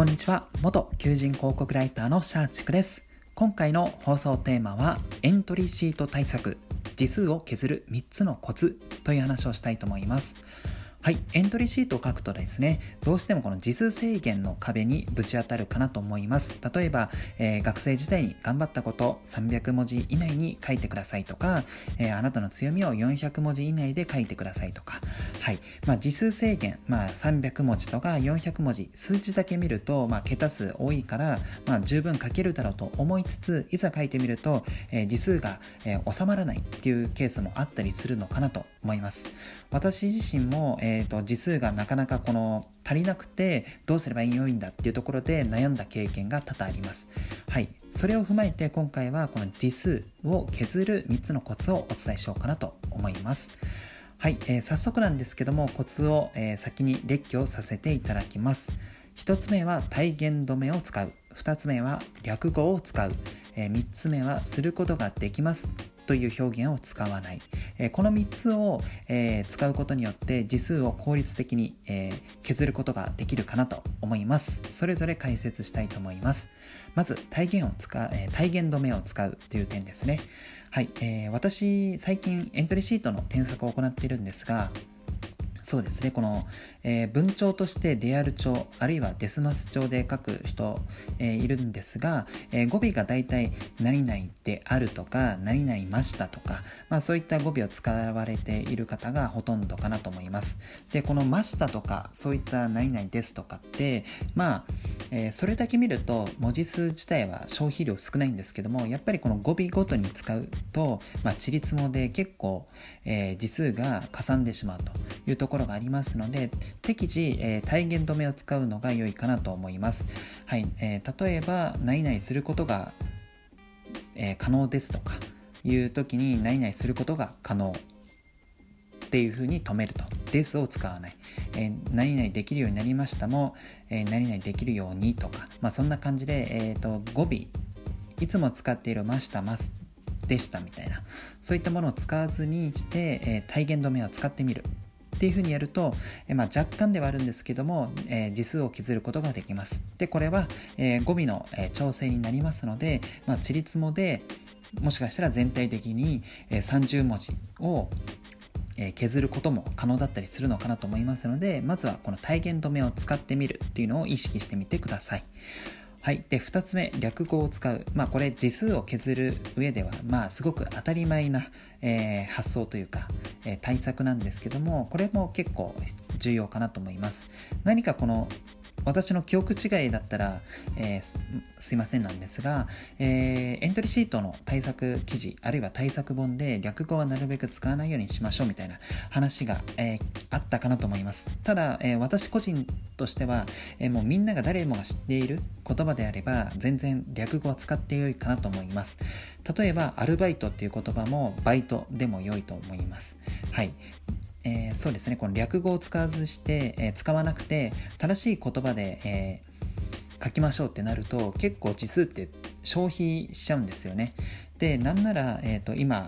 こんにちは。元求人広告ライターのシャーチクです。今回の放送テーマはエントリーシート対策。字数を削る3つのコツという話をしたいと思います。はい、エントリーシートを書くとですね、どうしてもこの字数制限の壁にぶち当たるかなと思います。例えば、えー、学生時代に頑張ったこと300文字以内に書いてくださいとか、えー、あなたの強みを400文字以内で書いてくださいとか、はい、まあ、字数制限、まあ、300文字とか400文字、数字だけ見ると、まあ、桁数多いから、まあ、十分書けるだろうと思いつつ、いざ書いてみると、えー、字数が、え収まらないっていうケースもあったりするのかなと思います。私自身も、ええーと、字数がなかなかこの足りなくてどうすればいいんだっていうところで悩んだ経験が多々あります。はい、それを踏まえて今回はこの字数を削る3つのコツをお伝えしようかなと思います。はい、えー、早速なんですけどもコツを、えー、先に列挙させていただきます。1つ目は体言止めを使う2つ目は略語を使う、えー、3つ目はすることができますという表現を使わない、えー、この3つを、えー、使うことによって字数を効率的に、えー、削ることができるかなと思います。それぞれ解説したいと思います。まず体言を使う、え体言止めを使うという点ですね。はい、えー私最近エントリーシートの添削を行っているんですがそうですね。この、えー、文帳としてデアル帳あるいはデスマス帳で書く人、えー、いるんですが、えー、語尾がだいたい何々であるとか何々ましたとか、まあ、そういった語尾を使われている方がほとんどかなと思います。でこのましたとかそういった何々ですとかってまあ、えそれだけ見ると文字数自体は消費量少ないんですけどもやっぱりこの語尾ごとに使うと、まあ、ちりつもで結構、え字数がかさんでしまうというところろがありますので適時、えー、体言止めを使うのが良いかなと思います、はいえー、例えば何々することが、えー、可能ですとかいう時に何々することが可能。っていうふうに止めると。ですを使わない。えー、何々できるようになりましたも、えー、何々できるようにとか、まあ、そんな感じで、えーと、語尾、いつも使っているました、ます。でしたみたいな、そういったものを使わずにして、えー、体言止めを使ってみる。っていうふうにやると、えまあ、若干ではあるんですけども、えー、字数を削ることができます。で、これは、えー、語尾の、えー、調整になりますので、まあ、ちりつもでもしかしたら全体的に、え30文字をえ削ることも可能だったりするのかなと思いますのでまずはこの体言止めを使ってみるっていうのを意識してみてください。はい。で、2つ目、略語を使う。まあ、これ、字数を削る上では、まあ、すごく当たり前な、えー、発想というか、えー、対策なんですけども、これも結構重要かなと思います。何かこの私の記憶違いだったら、えー、すいませんなんですが、えー、エントリーシートの対策記事、あるいは対策本で略語はなるべく使わないようにしましょうみたいな話が、えー、あったかなと思います。ただ、え私個人としては、えもうみんなが誰もが知っている言葉であれば、全然略語は使ってよいかなと思います。例えば、アルバイトっていう言葉もバイトでも良いと思います。はい。えー、そうですねこの略語を使わずして、えー、使わなくて正しい言葉で、えー、書きましょうってなると結構字数って消費しちゃうんですよね。でなんなら、えーと今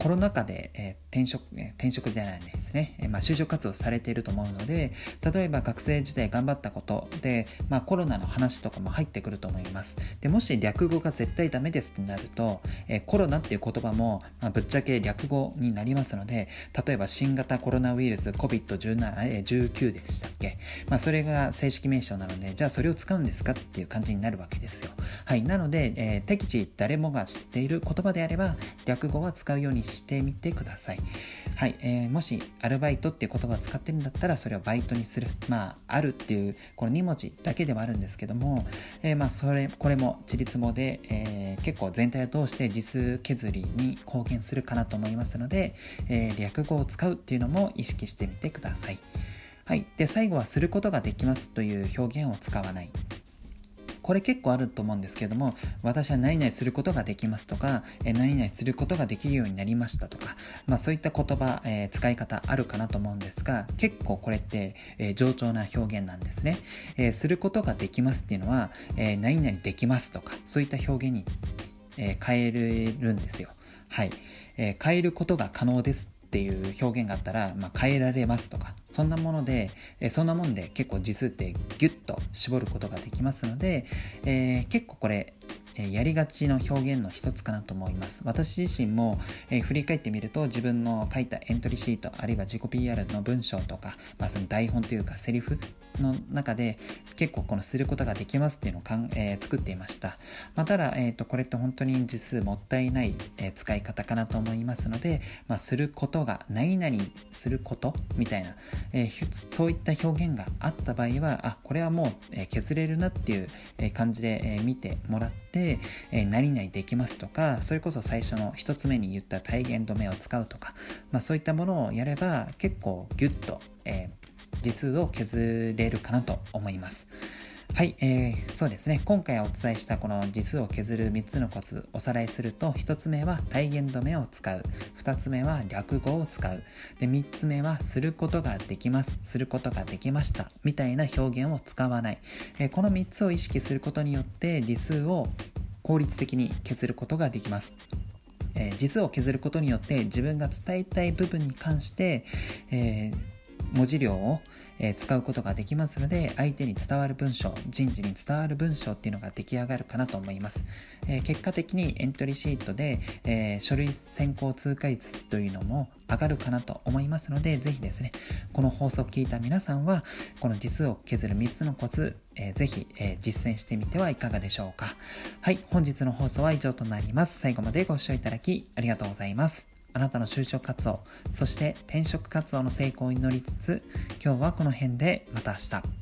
コロナ禍で、えー、転職、転職じゃないですね、まあ、就職活動されていると思うので例えば学生時代頑張ったことで、まあ、コロナの話とかも入ってくると思います。でもし略語が絶対ダメですってなると、え、コロナっていう言葉も、まあ、ぶっちゃけ略語になりますので例えば新型コロナウイルス COVID-19 でしたっけ、まあ、それが正式名称なのでじゃあそれを使うんですかっていう感じになるわけですよ。はいなので、えー、適地誰もが知っている言葉であれば略語は使うようにしてみてください。はい、えー、もしアルバイトっていう言葉を使ってるんだったらそれをバイトにする。まあ、あるっていうこの2文字だけではあるんですけども、えー、まあそれこれも自立もで、えー、結構全体を通して字数削りに貢献するかなと思いますので、えー、略語を使うっていうのも意識してみてください。はい、で最後はすることができますという表現を使わない。これ結構あると思うんですけれども私は何々することができますとか、え何々することができるようになりましたとか、まあ、そういった言葉、えー、使い方あるかなと思うんですが結構これって、えー、上調な表現なんですね、え、することができますっていうのは、え何々できますとかそういった表現に、え変えるんですよ。はい、え変えることが可能ですっていう表現があったら、まあ、変えられますとかそんなもので、えそんなもんで結構字数ってギュッと絞ることができますので、えー、結構これえやりがちの表現の一つかなと思います。私自身も、え振り返ってみると自分の書いたエントリーシートあるいは自己 PR の文章とか、まあ、その台本というかセリフの中で結構このすることができますっていうのをかん、えー、作っていました、まあ、ただ、えーと、これって本当に実数もったいない、えー、使い方かなと思いますので、まあ、することが何々することみたいな、えー、そういった表現があった場合はあこれはもう、え削れるなっていう感じで、え見てもらってえ、何々できますとか、それこそ最初の1つ目に言った体言止めを使うとか、まあ、そういったものをやれば結構ギュッと、えー、字数を削れるかなと思います。はい、えー、そうですね。今回お伝えしたこの字数を削る3つのコツおさらいすると、1つ目は体言止めを使う。2つ目は略語を使う。で、3つ目はすることができます。することができました。みたいな表現を使わない。えー、この3つを意識することによって字数を効率的に削ることができます。えー、数を削ることによって自分が伝えたい部分に関して、えー、文字量をえ、使うことができますので相手に伝わる文章人事に伝わる文章っていうのが出来上がるかなと思います、え、結果的にエントリーシートで、え、書類選考通過率というのも上がるかなと思いますのでぜひですねこの放送を聞いた皆さんはこの実を削る3つのコツ、えー、ぜひ、え、実践してみてはいかがでしょうか。はい本日の放送は以上となります。最後までご視聴いただきありがとうございます。あなたの就職活動、そして転職活動の成功に乗りつつ、今日はこの辺でまた明日。